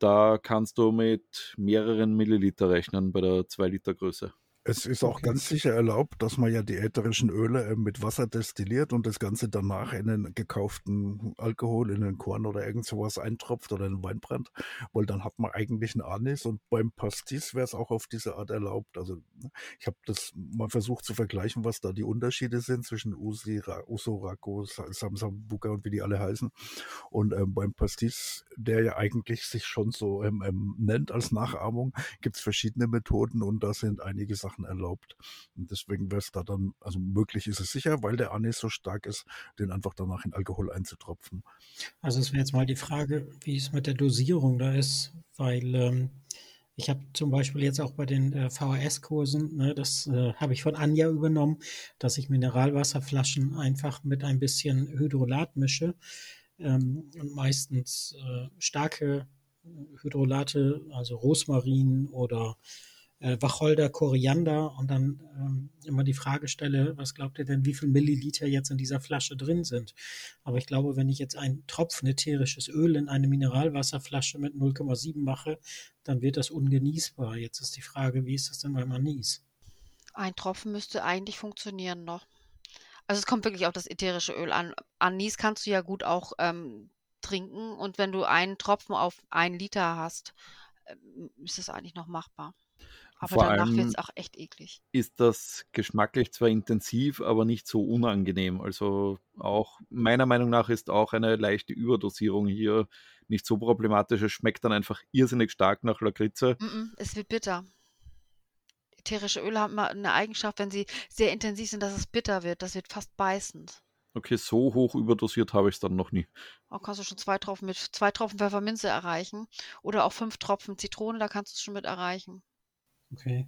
Da kannst du mit mehreren Milliliter rechnen bei der 2 Liter Größe. Es ist auch ganz sicher erlaubt, dass man ja die ätherischen Öle äh, mit Wasser destilliert und das Ganze danach in den gekauften Alkohol, in den Korn oder irgend sowas eintropft oder in den Weinbrand, weil dann hat man eigentlich einen Anis und beim Pastis wäre es auch auf diese Art erlaubt. Also ne, ich habe das mal versucht zu vergleichen, was da die Unterschiede sind zwischen Usi, Uso, Rako, Samsambuka und wie die alle heißen. Und ähm, beim Pastis, der ja eigentlich sich schon so ähm, ähm, nennt als Nachahmung, gibt es verschiedene Methoden und da sind einige Sachen Sachen erlaubt. Und deswegen wäre es da dann, also möglich ist es sicher, weil der Anis so stark ist, den einfach danach in Alkohol einzutropfen. Also es wäre jetzt mal die Frage, wie es mit der Dosierung da ist, weil ähm, ich habe zum Beispiel jetzt auch bei den äh, VHS-Kursen, ne, das äh, habe ich von Anja übernommen, dass ich Mineralwasserflaschen einfach mit ein bisschen Hydrolat mische ähm, und meistens äh, starke Hydrolate, also Rosmarin oder äh, Wacholder, Koriander und dann ähm, immer die Frage stelle, was glaubt ihr denn, wie viel Milliliter jetzt in dieser Flasche drin sind? Aber ich glaube, wenn ich jetzt ein Tropfen ätherisches Öl in eine Mineralwasserflasche mit 0,7 mache, dann wird das ungenießbar. Jetzt ist die Frage, wie ist das denn beim Anis? Ein Tropfen müsste eigentlich funktionieren noch. Also es kommt wirklich auf das ätherische Öl an. Anis kannst du ja gut auch ähm, trinken und wenn du einen Tropfen auf einen Liter hast, ähm, ist es eigentlich noch machbar. Aber Vor danach wird es auch echt eklig. Ist das geschmacklich zwar intensiv, aber nicht so unangenehm. Also auch meiner Meinung nach ist auch eine leichte Überdosierung hier nicht so problematisch. Es schmeckt dann einfach irrsinnig stark nach Lakritze. Mm -mm, es wird bitter. Ätherische Öle haben immer eine Eigenschaft, wenn sie sehr intensiv sind, dass es bitter wird. Das wird fast beißend. Okay, so hoch überdosiert habe ich es dann noch nie. Auch kannst du schon zwei Tropfen mit zwei Tropfen Pfefferminze erreichen. Oder auch fünf Tropfen Zitrone, da kannst du es schon mit erreichen. Okay.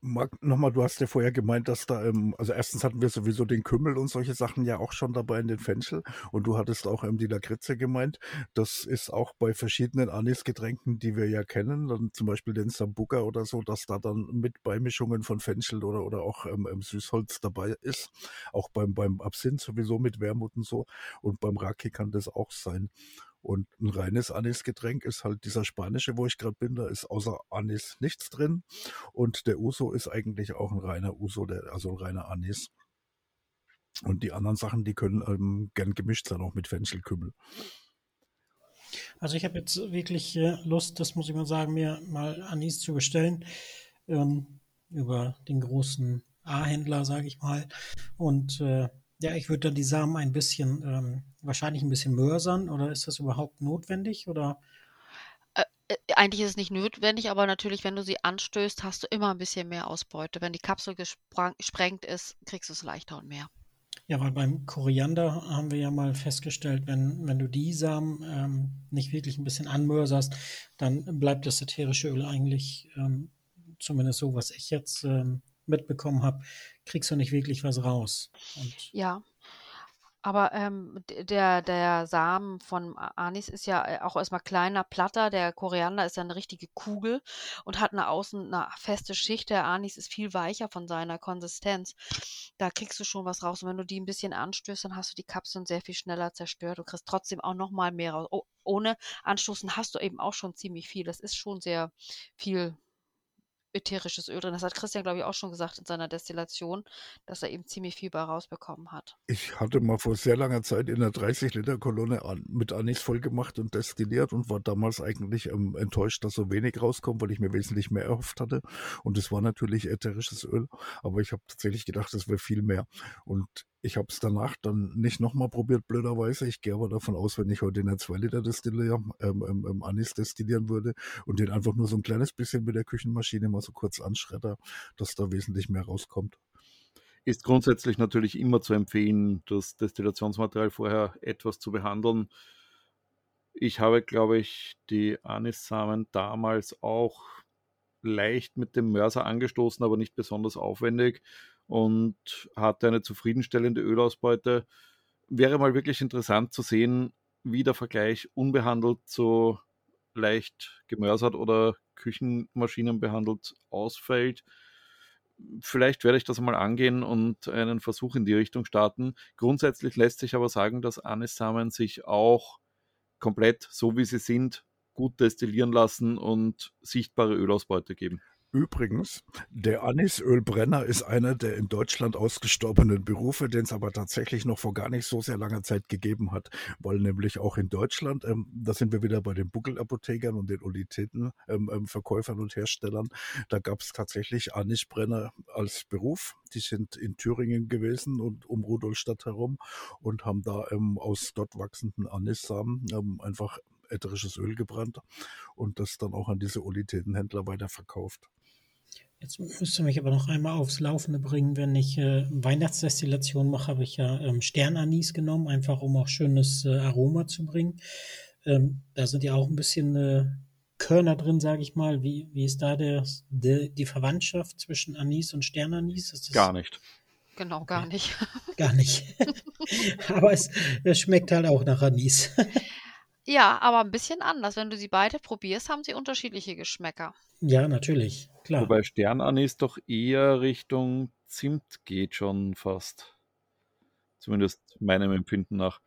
Marc, nochmal, du hast ja vorher gemeint, dass da, ähm, also erstens hatten wir sowieso den Kümmel und solche Sachen ja auch schon dabei in den Fenchel und du hattest auch ähm, die Lakritze gemeint. Das ist auch bei verschiedenen Anisgetränken, die wir ja kennen, dann zum Beispiel den Sambuca oder so, dass da dann mit Beimischungen von Fenchel oder, oder auch ähm, ähm Süßholz dabei ist. Auch beim, beim Absinth sowieso mit Wermut und so und beim Raki kann das auch sein. Und ein reines Anisgetränk ist halt dieser spanische, wo ich gerade bin, da ist außer Anis nichts drin. Und der Uso ist eigentlich auch ein reiner Uso, der, also ein reiner Anis. Und die anderen Sachen, die können ähm, gern gemischt sein, auch mit Fenchelkümmel. Also ich habe jetzt wirklich äh, Lust, das muss ich mal sagen, mir mal Anis zu bestellen. Ähm, über den großen A-Händler, sage ich mal. Und äh, ja, ich würde dann die Samen ein bisschen, ähm, wahrscheinlich ein bisschen mörsern oder ist das überhaupt notwendig oder? Äh, äh, eigentlich ist es nicht notwendig, aber natürlich, wenn du sie anstößt, hast du immer ein bisschen mehr Ausbeute. Wenn die Kapsel gesprengt ist, kriegst du es leichter und mehr. Ja, weil beim Koriander haben wir ja mal festgestellt, wenn, wenn du die Samen ähm, nicht wirklich ein bisschen anmörserst, dann bleibt das ätherische Öl eigentlich, ähm, zumindest so, was ich jetzt ähm, mitbekommen habe, kriegst du nicht wirklich was raus. Und ja. Aber ähm, der, der Samen von Anis ist ja äh, auch erstmal kleiner, platter. Der Koriander ist ja eine richtige Kugel und hat eine außen eine feste Schicht. Der Anis ist viel weicher von seiner Konsistenz. Da kriegst du schon was raus. Und wenn du die ein bisschen anstößt, dann hast du die Kapseln sehr viel schneller zerstört. Du kriegst trotzdem auch noch mal mehr raus. Oh, ohne Anstoßen hast du eben auch schon ziemlich viel. Das ist schon sehr viel ätherisches Öl drin. Das hat Christian, glaube ich, auch schon gesagt in seiner Destillation, dass er eben ziemlich viel bei rausbekommen hat. Ich hatte mal vor sehr langer Zeit in einer 30-Liter-Kolonne an, mit Anis voll gemacht und destilliert und war damals eigentlich ähm, enttäuscht, dass so wenig rauskommt, weil ich mir wesentlich mehr erhofft hatte. Und es war natürlich ätherisches Öl, aber ich habe tatsächlich gedacht, es wäre viel mehr. Und ich habe es danach dann nicht nochmal probiert, blöderweise. Ich gehe aber davon aus, wenn ich heute in einer 2 Liter Destillier ähm, ähm, ähm, Anis destillieren würde und den einfach nur so ein kleines bisschen mit der Küchenmaschine mal so kurz anschredder, dass da wesentlich mehr rauskommt. Ist grundsätzlich natürlich immer zu empfehlen, das Destillationsmaterial vorher etwas zu behandeln. Ich habe, glaube ich, die Anissamen damals auch leicht mit dem Mörser angestoßen, aber nicht besonders aufwendig und hatte eine zufriedenstellende Ölausbeute. Wäre mal wirklich interessant zu sehen, wie der Vergleich unbehandelt zu leicht gemörsert oder Küchenmaschinen behandelt ausfällt. Vielleicht werde ich das mal angehen und einen Versuch in die Richtung starten. Grundsätzlich lässt sich aber sagen, dass Anissamen sich auch komplett so wie sie sind gut destillieren lassen und sichtbare Ölausbeute geben. Übrigens, der Anisölbrenner ist einer der in Deutschland ausgestorbenen Berufe, den es aber tatsächlich noch vor gar nicht so sehr langer Zeit gegeben hat, weil nämlich auch in Deutschland, ähm, da sind wir wieder bei den Buckelapothekern und den Olitätenverkäufern ähm, ähm, und Herstellern, da gab es tatsächlich Anisbrenner als Beruf. Die sind in Thüringen gewesen und um Rudolstadt herum und haben da ähm, aus dort wachsenden Anissamen ähm, einfach ätherisches Öl gebrannt und das dann auch an diese Olitätenhändler weiterverkauft. Jetzt müsste mich aber noch einmal aufs Laufende bringen, wenn ich äh, Weihnachtsdestillation mache, habe ich ja ähm, Sternanis genommen, einfach um auch schönes äh, Aroma zu bringen. Ähm, da sind ja auch ein bisschen äh, Körner drin, sage ich mal. Wie, wie ist da der, der, die Verwandtschaft zwischen Anis und Sternanis? Gar nicht. Genau, gar nicht. Gar nicht. aber es, es schmeckt halt auch nach Anis. Ja, aber ein bisschen anders. Wenn du sie beide probierst, haben sie unterschiedliche Geschmäcker. Ja, natürlich, klar. Wobei Sternanis doch eher Richtung Zimt geht schon fast. Zumindest meinem Empfinden nach.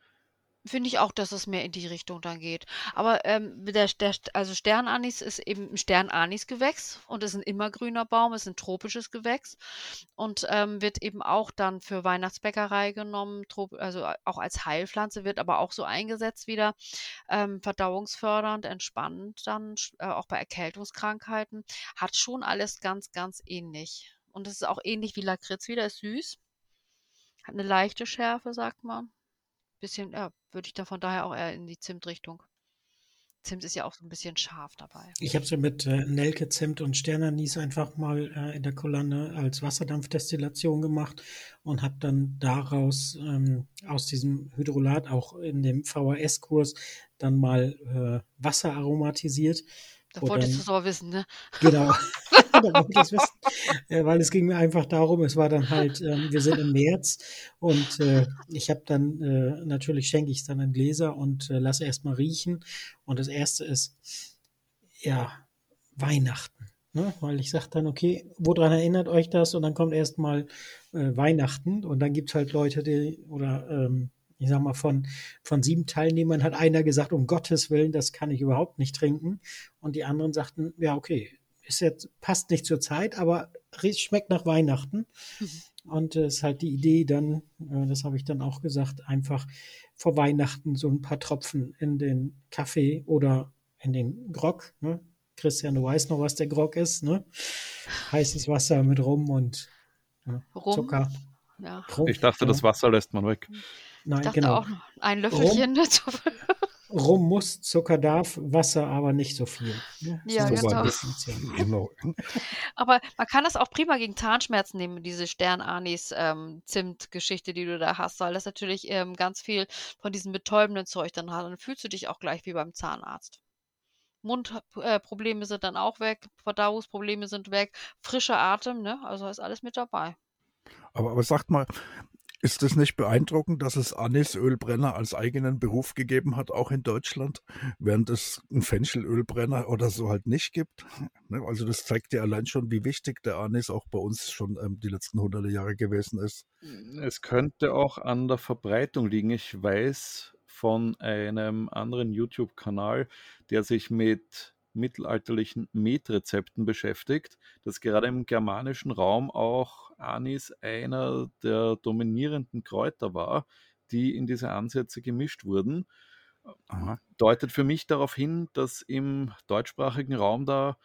Finde ich auch, dass es mehr in die Richtung dann geht. Aber ähm, der, der, also Sternanis ist eben ein Sternanis-Gewächs und ist ein immergrüner Baum, ist ein tropisches Gewächs und ähm, wird eben auch dann für Weihnachtsbäckerei genommen, also auch als Heilpflanze, wird aber auch so eingesetzt wieder, ähm, verdauungsfördernd, entspannend dann, äh, auch bei Erkältungskrankheiten. Hat schon alles ganz, ganz ähnlich. Und es ist auch ähnlich wie Lakritz wieder, ist süß. Hat eine leichte Schärfe, sagt man bisschen, ja, würde ich da von daher auch eher in die Zimtrichtung. Zimt ist ja auch so ein bisschen scharf dabei. Ich habe es ja mit äh, Nelke, Zimt und Sternanis einfach mal äh, in der Kolonne als Wasserdampfdestillation gemacht und habe dann daraus ähm, aus diesem Hydrolat auch in dem VHS-Kurs dann mal äh, Wasser aromatisiert da wolltest du es aber wissen, ne? Genau. da wollte ich es wissen. Weil es ging mir einfach darum, es war dann halt, äh, wir sind im März und äh, ich habe dann, äh, natürlich schenke ich es dann in Gläser und äh, lasse erstmal riechen. Und das erste ist, ja, Weihnachten. Ne? Weil ich sage dann, okay, woran erinnert euch das? Und dann kommt erstmal äh, Weihnachten und dann gibt es halt Leute, die, oder ähm, ich sag mal, von, von sieben Teilnehmern hat einer gesagt, um Gottes Willen, das kann ich überhaupt nicht trinken. Und die anderen sagten, ja, okay, ist jetzt, passt nicht zur Zeit, aber schmeckt nach Weihnachten. Mhm. Und es äh, ist halt die Idee dann, äh, das habe ich dann auch gesagt, einfach vor Weihnachten so ein paar Tropfen in den Kaffee oder in den Grog. Ne? Christian, du weißt noch, was der Grog ist, ne? Heißes Wasser mit Rum und ja, Zucker. Ja. Rum, ich dachte, ja. das Wasser lässt man weg. Nein, ich dachte genau. auch ein Löffelchen Rum, dazu. Rum muss, Zucker darf, Wasser aber nicht so viel. Ne? Ja, so genau. genau. Aber man kann das auch prima gegen Zahnschmerzen nehmen, diese Sternanis-Zimt-Geschichte, ähm, die du da hast, weil das natürlich ähm, ganz viel von diesem betäubenden Zeug dann hat. Dann fühlst du dich auch gleich wie beim Zahnarzt. Mundprobleme äh, sind dann auch weg, Verdauungsprobleme sind weg, frischer Atem, ne? Also ist alles mit dabei. Aber, aber sagt mal, ist es nicht beeindruckend, dass es Anisölbrenner als eigenen Beruf gegeben hat, auch in Deutschland, während es einen Fenchelölbrenner oder so halt nicht gibt? Ne, also das zeigt ja allein schon, wie wichtig der Anis auch bei uns schon ähm, die letzten hunderte Jahre gewesen ist. Es könnte auch an der Verbreitung liegen. Ich weiß von einem anderen YouTube-Kanal, der sich mit mittelalterlichen Metrezepten beschäftigt, dass gerade im germanischen Raum auch Anis einer der dominierenden Kräuter war, die in diese Ansätze gemischt wurden. Aha. Deutet für mich darauf hin, dass im deutschsprachigen Raum da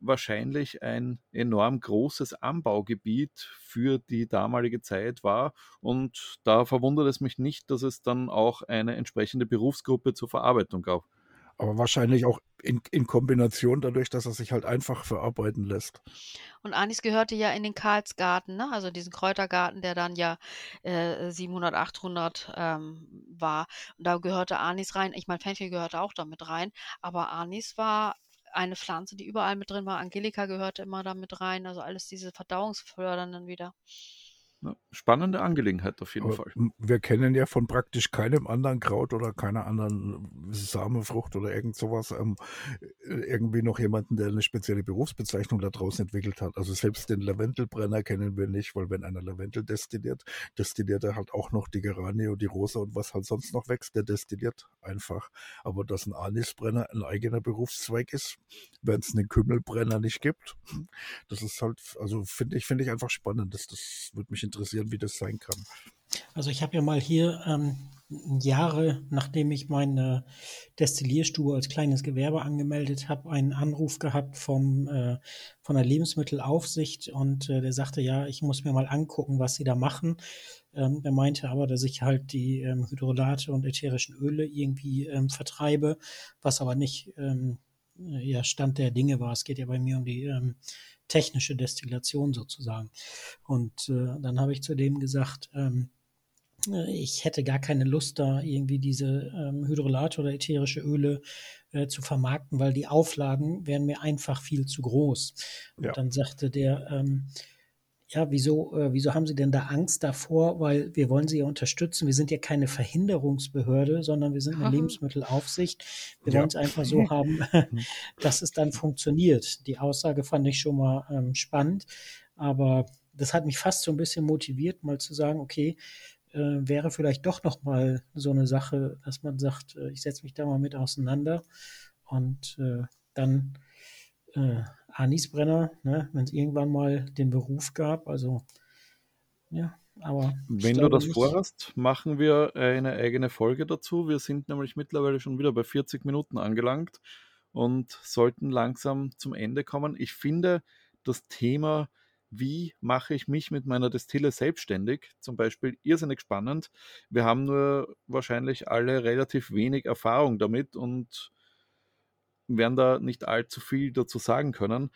wahrscheinlich ein enorm großes Anbaugebiet für die damalige Zeit war. Und da verwundert es mich nicht, dass es dann auch eine entsprechende Berufsgruppe zur Verarbeitung gab. Aber wahrscheinlich auch in, in Kombination dadurch, dass er sich halt einfach verarbeiten lässt. Und Anis gehörte ja in den Karlsgarten, ne? also diesen Kräutergarten, der dann ja äh, 700, 800 ähm, war. Und da gehörte Anis rein. Ich meine, Fenchel gehörte auch damit rein. Aber Anis war eine Pflanze, die überall mit drin war. Angelika gehörte immer damit rein. Also alles diese verdauungsfördernden wieder. Spannende Angelegenheit auf jeden Aber Fall. Wir kennen ja von praktisch keinem anderen Kraut oder keiner anderen Samenfrucht oder irgend sowas ähm, irgendwie noch jemanden, der eine spezielle Berufsbezeichnung da draußen entwickelt hat. Also selbst den Lavendelbrenner kennen wir nicht, weil wenn einer Lavendel destilliert, destilliert er halt auch noch die Geranie und die Rose und was halt sonst noch wächst, der destilliert einfach. Aber dass ein Anisbrenner ein eigener Berufszweig ist, wenn es einen Kümmelbrenner nicht gibt, das ist halt, also finde ich, finde ich einfach spannend. Das, das würde mich interessieren, wie das sein kann. Also ich habe ja mal hier ähm, Jahre, nachdem ich meine Destillierstube als kleines Gewerbe angemeldet habe, einen Anruf gehabt vom, äh, von der Lebensmittelaufsicht und äh, der sagte, ja, ich muss mir mal angucken, was sie da machen. Ähm, er meinte aber, dass ich halt die ähm, Hydrolate und ätherischen Öle irgendwie ähm, vertreibe, was aber nicht ähm, ja, Stand der Dinge war. Es geht ja bei mir um die ähm, technische Destillation sozusagen. Und äh, dann habe ich zu dem gesagt, ähm, äh, ich hätte gar keine Lust, da irgendwie diese ähm, Hydrolate oder ätherische Öle äh, zu vermarkten, weil die Auflagen wären mir einfach viel zu groß. Und ja. dann sagte der, ähm, ja, wieso, äh, wieso haben Sie denn da Angst davor? Weil wir wollen Sie ja unterstützen. Wir sind ja keine Verhinderungsbehörde, sondern wir sind eine Lebensmittelaufsicht. Wir ja. wollen es einfach so haben, dass es dann funktioniert. Die Aussage fand ich schon mal ähm, spannend, aber das hat mich fast so ein bisschen motiviert, mal zu sagen, okay, äh, wäre vielleicht doch noch mal so eine Sache, dass man sagt, äh, ich setze mich da mal mit auseinander und äh, dann äh, Anisbrenner, ne, wenn es irgendwann mal den Beruf gab, also ja, aber. Wenn du das nicht. vorhast, machen wir eine eigene Folge dazu. Wir sind nämlich mittlerweile schon wieder bei 40 Minuten angelangt und sollten langsam zum Ende kommen. Ich finde das Thema, wie mache ich mich mit meiner Destille selbstständig, zum Beispiel irrsinnig spannend. Wir haben nur wahrscheinlich alle relativ wenig Erfahrung damit und werden da nicht allzu viel dazu sagen können.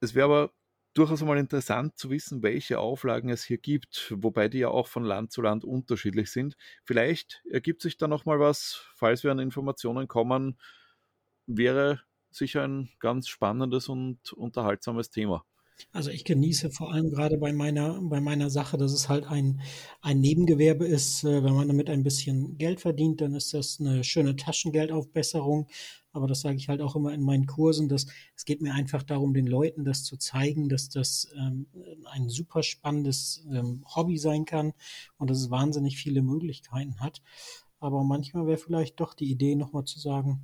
Es wäre aber durchaus mal interessant zu wissen, welche Auflagen es hier gibt, wobei die ja auch von Land zu Land unterschiedlich sind. Vielleicht ergibt sich da noch mal was, falls wir an Informationen kommen, wäre sicher ein ganz spannendes und unterhaltsames Thema. Also ich genieße vor allem gerade bei meiner, bei meiner Sache, dass es halt ein, ein Nebengewerbe ist. Äh, wenn man damit ein bisschen Geld verdient, dann ist das eine schöne Taschengeldaufbesserung. Aber das sage ich halt auch immer in meinen Kursen, dass es geht mir einfach darum, den Leuten das zu zeigen, dass das ähm, ein super spannendes ähm, Hobby sein kann und dass es wahnsinnig viele Möglichkeiten hat. Aber manchmal wäre vielleicht doch die Idee, nochmal zu sagen,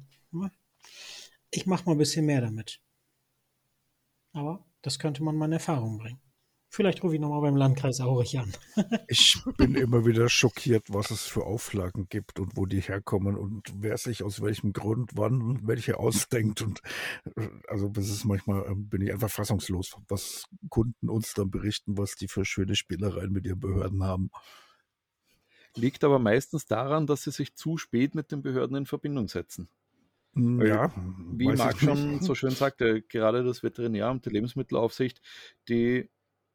ich mache mal ein bisschen mehr damit. Aber das könnte man mal in Erfahrung bringen. Vielleicht rufe ich nochmal beim Landkreis Aurich an. ich bin immer wieder schockiert, was es für Auflagen gibt und wo die herkommen und wer sich aus welchem Grund wann welche ausdenkt. Und also das ist manchmal, ähm, bin ich einfach fassungslos, was Kunden uns dann berichten, was die für schöne Spielereien mit ihren Behörden haben. Liegt aber meistens daran, dass sie sich zu spät mit den Behörden in Verbindung setzen. Hm, ja, wie Marc schon so schön sagte, gerade das Veterinäramt, die Lebensmittelaufsicht, die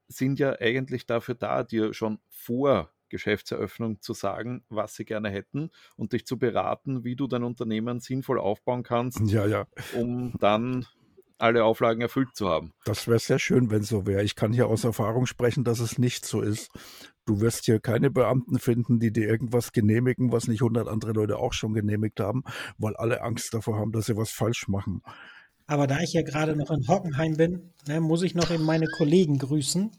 sind ja eigentlich dafür da, dir schon vor Geschäftseröffnung zu sagen, was sie gerne hätten und dich zu beraten, wie du dein Unternehmen sinnvoll aufbauen kannst, ja, ja. um dann alle Auflagen erfüllt zu haben. Das wäre sehr schön, wenn so wäre. Ich kann hier aus Erfahrung sprechen, dass es nicht so ist. Du wirst hier keine Beamten finden, die dir irgendwas genehmigen, was nicht hundert andere Leute auch schon genehmigt haben, weil alle Angst davor haben, dass sie was falsch machen. Aber da ich ja gerade noch in Hockenheim bin, ne, muss ich noch eben meine Kollegen grüßen,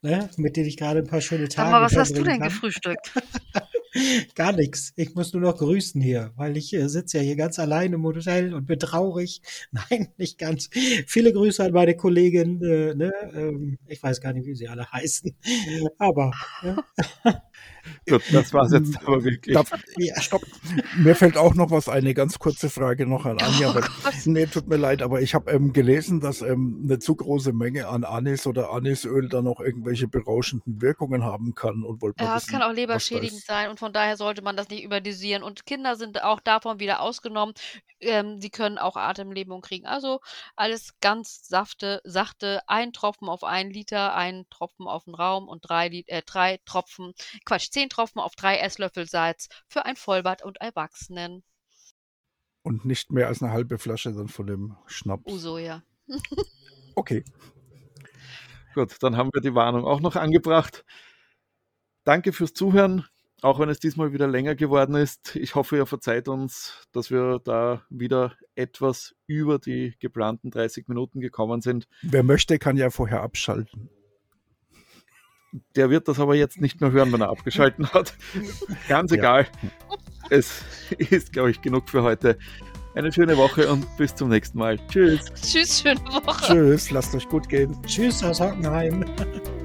ne, mit denen ich gerade ein paar schöne Tage habe. Aber was hast du denn kann. gefrühstückt? Gar nichts. Ich muss nur noch grüßen hier, weil ich äh, sitze ja hier ganz allein im Hotel und bin traurig. Nein, nicht ganz. Viele Grüße an meine Kollegin. Äh, ne? ähm, ich weiß gar nicht, wie sie alle heißen. Aber. Ja. Gut, das war es jetzt aber wirklich. Darf, ja. Stopp. Mir fällt auch noch was, eine ganz kurze Frage noch an Anja. Oh, nee, tut mir leid, aber ich habe ähm, gelesen, dass ähm, eine zu große Menge an Anis oder Anisöl dann noch irgendwelche berauschenden Wirkungen haben kann. Und wollte ja, es kann auch leberschädigend sein und von daher sollte man das nicht überdosieren. Und Kinder sind auch davon wieder ausgenommen. Ähm, sie können auch Atemlähmung kriegen. Also alles ganz safte, sachte. Ein Tropfen auf einen Liter, ein Tropfen auf den Raum und drei, äh, drei Tropfen, Quatsch, zehn Tropfen auf drei Esslöffel Salz für ein Vollbad und Erwachsenen. Und nicht mehr als eine halbe Flasche dann von dem Schnaps. Uso, ja. okay. Gut, dann haben wir die Warnung auch noch angebracht. Danke fürs Zuhören, auch wenn es diesmal wieder länger geworden ist. Ich hoffe, ihr verzeiht uns, dass wir da wieder etwas über die geplanten 30 Minuten gekommen sind. Wer möchte, kann ja vorher abschalten. Der wird das aber jetzt nicht mehr hören, wenn er abgeschalten hat. Ganz egal. Ja. Es ist, glaube ich, genug für heute. Eine schöne Woche und bis zum nächsten Mal. Tschüss. Tschüss, schöne Woche. Tschüss, lasst euch gut gehen. Tschüss aus Hockenheim.